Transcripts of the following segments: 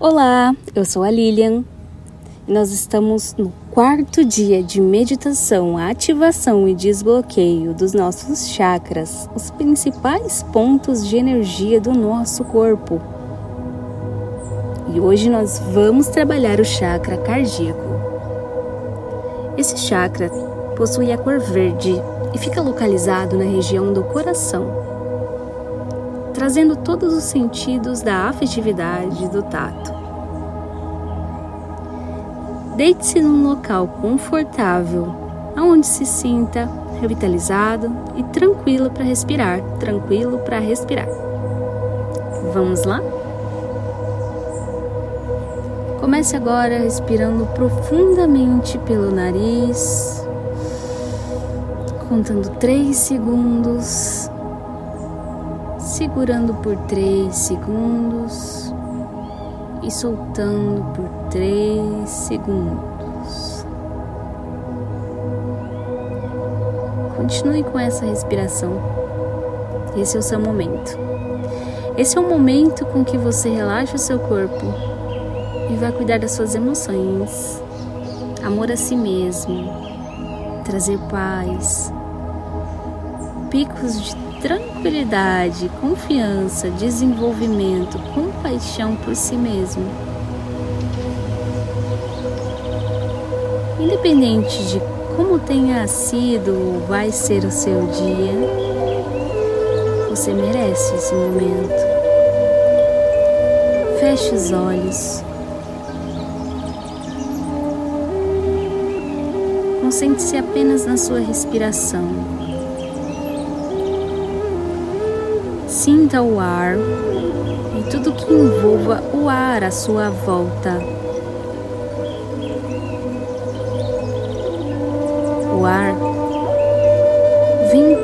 Olá, eu sou a Lilian nós estamos no quarto dia de meditação, ativação e desbloqueio dos nossos chakras, os principais pontos de energia do nosso corpo. E hoje nós vamos trabalhar o chakra cardíaco. Esse chakra possui a cor verde e fica localizado na região do coração trazendo todos os sentidos da afetividade do tato. Deite-se num local confortável, onde se sinta revitalizado e tranquilo para respirar, tranquilo para respirar. Vamos lá? Comece agora respirando profundamente pelo nariz, contando três segundos segurando por 3 segundos e soltando por 3 segundos. Continue com essa respiração. Esse é o seu momento. Esse é o momento com que você relaxa o seu corpo e vai cuidar das suas emoções, amor a si mesmo, trazer paz, picos de tranquilidade, confiança, desenvolvimento, compaixão por si mesmo. Independente de como tenha sido ou vai ser o seu dia, você merece esse momento. Feche os olhos. Concentre-se apenas na sua respiração. Sinta o ar e tudo que envolva o ar à sua volta. O ar vem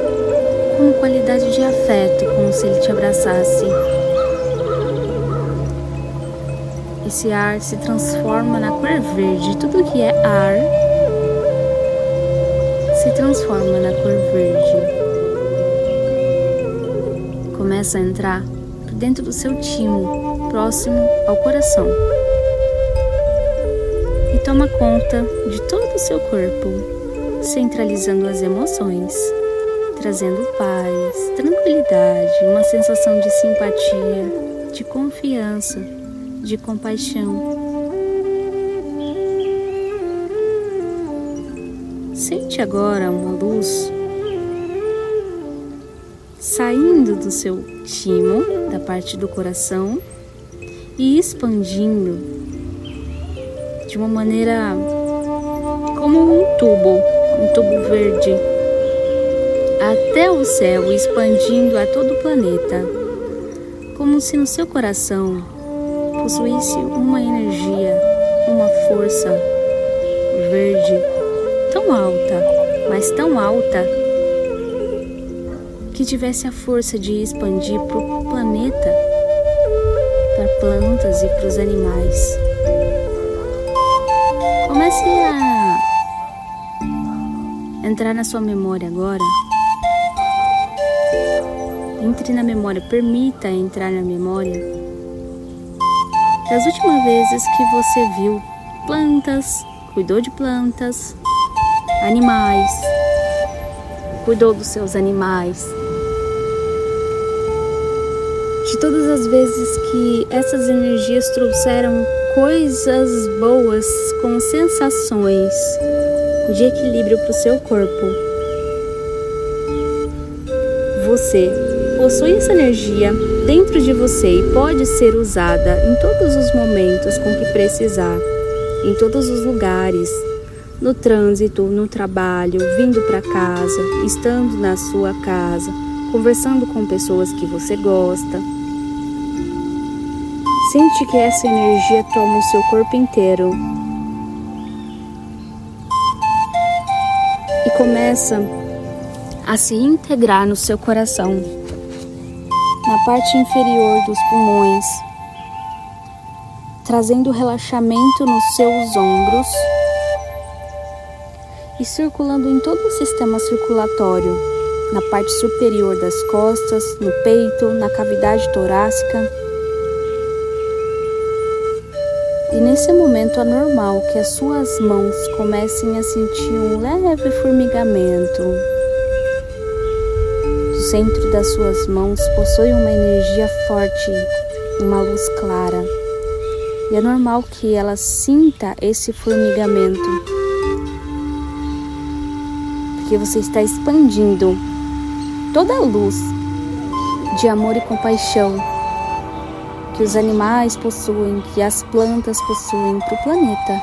com qualidade de afeto, como se ele te abraçasse. Esse ar se transforma na cor verde. Tudo que é ar se transforma na cor verde começa a entrar por dentro do seu timo, próximo ao coração. E toma conta de todo o seu corpo, centralizando as emoções, trazendo paz, tranquilidade, uma sensação de simpatia, de confiança, de compaixão. Sente agora uma luz saindo do seu timo, da parte do coração, e expandindo de uma maneira como um tubo, um tubo verde, até o céu, expandindo a todo o planeta, como se no seu coração possuísse uma energia, uma força verde tão alta, mas tão alta que tivesse a força de expandir para o planeta, para plantas e para os animais. Comece a entrar na sua memória agora. Entre na memória, permita entrar na memória das últimas vezes que você viu plantas, cuidou de plantas, animais, cuidou dos seus animais, todas as vezes que essas energias trouxeram coisas boas com sensações de equilíbrio para o seu corpo. Você possui essa energia dentro de você e pode ser usada em todos os momentos com que precisar, em todos os lugares, no trânsito, no trabalho, vindo para casa, estando na sua casa, conversando com pessoas que você gosta Sente que essa energia toma o seu corpo inteiro. E começa a se integrar no seu coração, na parte inferior dos pulmões, trazendo relaxamento nos seus ombros e circulando em todo o sistema circulatório, na parte superior das costas, no peito, na cavidade torácica E nesse momento é normal que as suas mãos comecem a sentir um leve formigamento. O centro das suas mãos possui uma energia forte, uma luz clara. E é normal que ela sinta esse formigamento. Porque você está expandindo toda a luz de amor e compaixão que os animais possuem, que as plantas possuem para o planeta.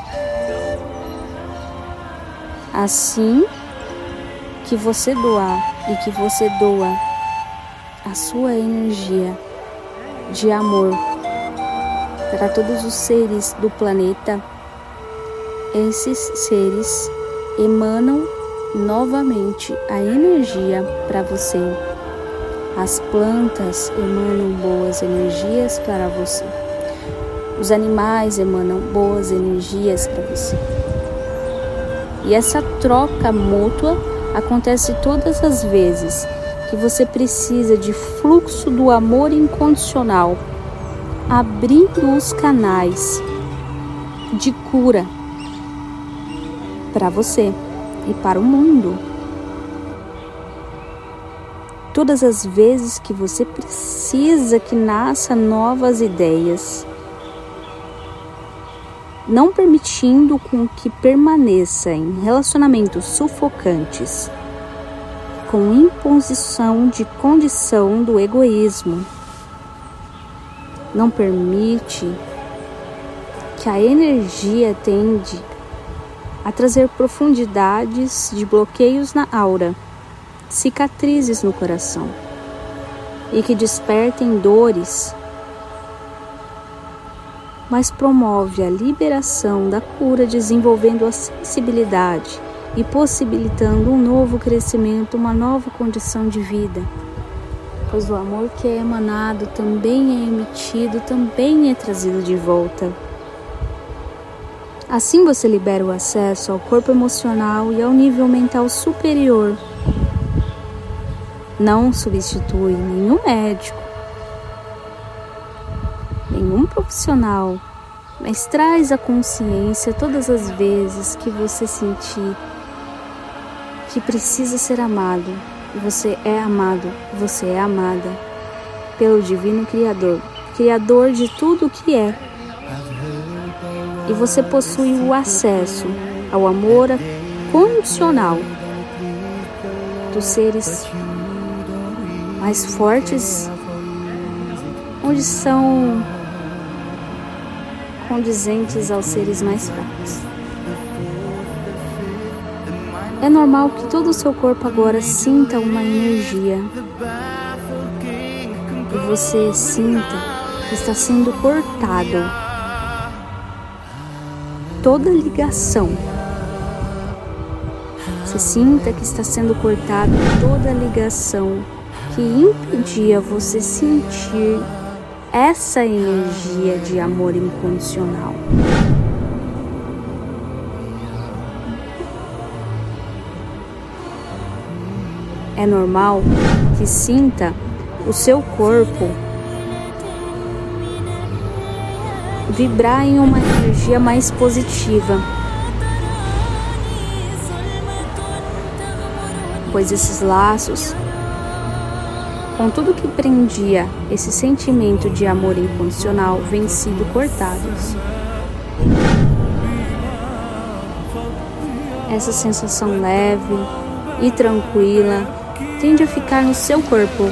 Assim que você doar e que você doa a sua energia de amor para todos os seres do planeta, esses seres emanam novamente a energia para você. As plantas emanam boas energias para você. Os animais emanam boas energias para você. E essa troca mútua acontece todas as vezes que você precisa de fluxo do amor incondicional, abrindo os canais de cura para você e para o mundo todas as vezes que você precisa que nasça novas ideias, não permitindo com que permaneça em relacionamentos sufocantes, com imposição de condição do egoísmo. Não permite que a energia tende a trazer profundidades de bloqueios na aura cicatrizes no coração e que despertem dores, mas promove a liberação da cura, desenvolvendo a sensibilidade e possibilitando um novo crescimento, uma nova condição de vida. Pois o amor que é emanado também é emitido, também é trazido de volta. Assim você libera o acesso ao corpo emocional e ao nível mental superior não substitui nenhum médico, nenhum profissional, mas traz a consciência todas as vezes que você sentir que precisa ser amado, você é amado, você é amada pelo Divino Criador, Criador de tudo o que é. E você possui o acesso ao amor condicional dos seres mais fortes, onde são condizentes aos seres mais fracos. É normal que todo o seu corpo agora sinta uma energia e você sinta que está sendo cortado toda ligação. Você sinta que está sendo cortado toda ligação que impedia você sentir essa energia de amor incondicional. É normal que sinta o seu corpo vibrar em uma energia mais positiva. Pois esses laços com tudo que prendia esse sentimento de amor incondicional vem sido cortados. Essa sensação leve e tranquila tende a ficar no seu corpo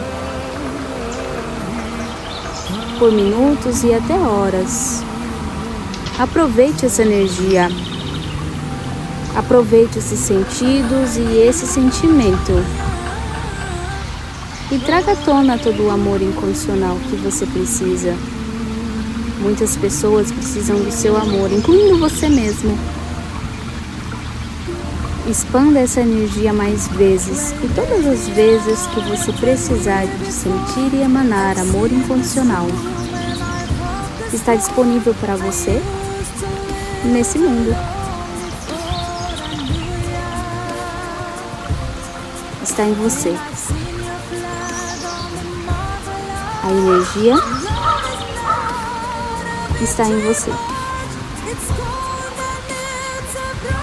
por minutos e até horas. Aproveite essa energia. Aproveite esses sentidos e esse sentimento e traga à tona todo o amor incondicional que você precisa. Muitas pessoas precisam do seu amor, incluindo você mesmo. Expanda essa energia mais vezes e todas as vezes que você precisar de sentir e emanar amor incondicional. Está disponível para você nesse mundo. Está em você a energia está em você.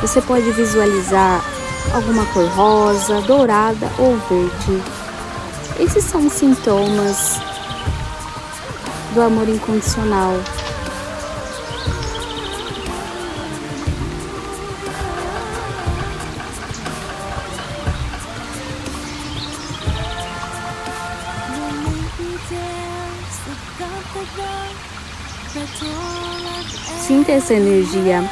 Você pode visualizar alguma cor rosa, dourada ou verde. Esses são sintomas do amor incondicional. Sinta essa energia.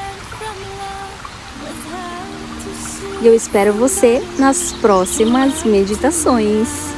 E eu espero você nas próximas meditações.